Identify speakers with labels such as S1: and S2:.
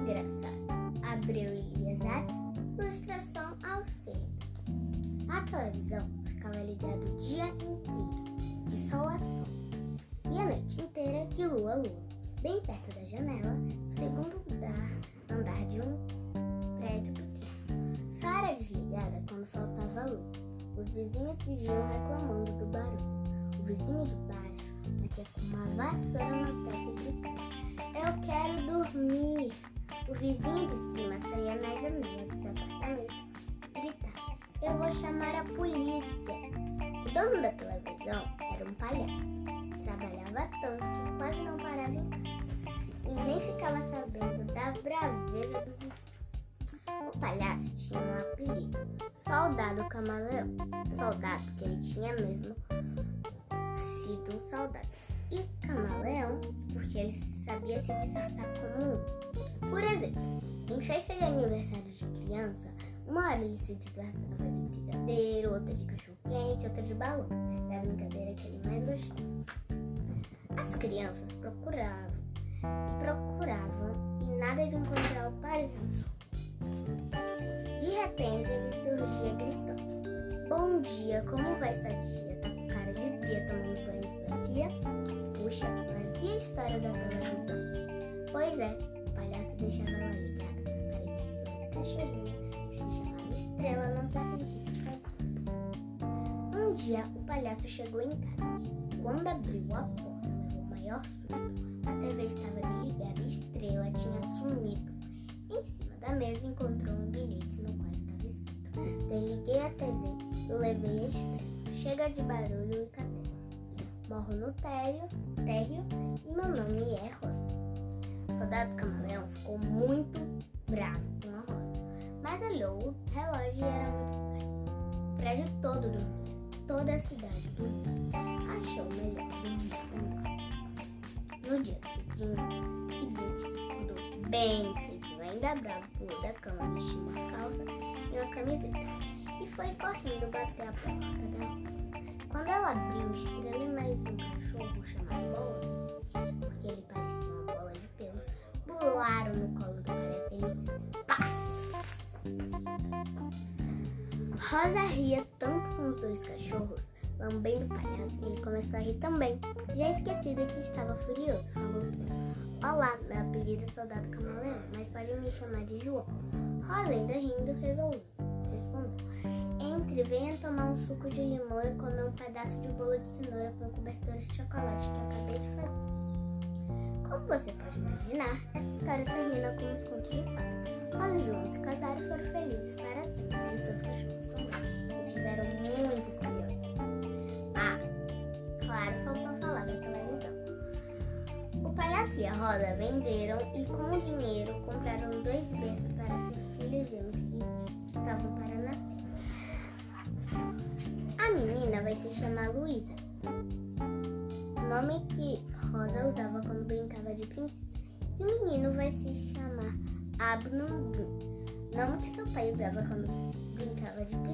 S1: engraçado. Abreu Elias Ates, ilustração ao centro. A televisão ficava ligada o dia inteiro, de sol a sol, e a noite inteira de lua a lua. Bem perto da janela, o segundo andar, andar de um prédio pequeno. Só era desligada quando faltava luz. Os vizinhos viviam reclamando do barulho. O vizinho de baixo batia com uma vassoura na porta e gritava vizinho de cima saía na janela do seu apartamento e gritava: Eu vou chamar a polícia! O dono da televisão era um palhaço. Trabalhava tanto que quase não parava em casa e nem ficava sabendo da braveza dos vizinhos. O palhaço tinha um apelido, Soldado Camaleão. Soldado porque ele tinha mesmo sido um soldado. E camaleão porque ele sabia se disfarçar como um. Por exemplo, em festa de aniversário de criança, uma hora ele se disfarçava de brigadeiro, outra de cachorro-quente, outra de balão. Era a brincadeira que ele mais gostava. As crianças procuravam e procuravam e nada de encontrar o palhaço. De repente ele surgia gritando: Bom dia, como vai essa tia? Tá com cara de dia tomando banho de bacia? Puxa, e a história da televisão? Pois é, o palhaço deixava ela ligada para que se chamava Estrela, se sentisse sozinha. Um dia o palhaço chegou em casa. Quando abriu a porta, levou o maior susto. A TV estava desligada e Estrela tinha sumido. Em cima da mesa encontrou um bilhete no qual estava escrito: Desliguei a TV e levei a Estrela. Chega de barulho e catela. Morro no térreo, térreo e meu nome é Rosa. Soldado camaleão ficou muito bravo com a Rosa, mas olhou o relógio e era muito tarde. O prédio todo dormia, toda a cidade dormia. Achou melhor dormir também. No dia seguinte, acordou bem cedinho, ainda bravo, pulou da cama, vestiu uma calça e uma camiseta e foi correndo bater a porta da rua. No colo do palhaço ele pá! Rosa ria tanto com os dois cachorros, lambendo o palhaço, que ele começou a rir também. Já esquecida que estava furioso, falou: Olá, meu apelido é Soldado Camaleão, mas pode me chamar de João. Rosa, ainda rindo, resolveu. Respondeu: Entre, venha tomar um suco de limão e comer um pedaço de bolo de cenoura com cobertura de chocolate que acabei de fazer. Como você pode essa história termina com os contos de fada. Rosa e João se casaram e foram felizes para sempre, e seus cachorros também, e tiveram muitos filhotes. Ah, claro, faltou falar da televisão. O palhaço e a Rosa venderam e com o dinheiro compraram dois berços para seus filhos gêmeos que estavam para nascer. A menina vai se chamar Luísa, nome que Rosa usava quando brincava de princesa. O menino vai se chamar Abnum, nome que seu pai usava quando brincava de. Fim.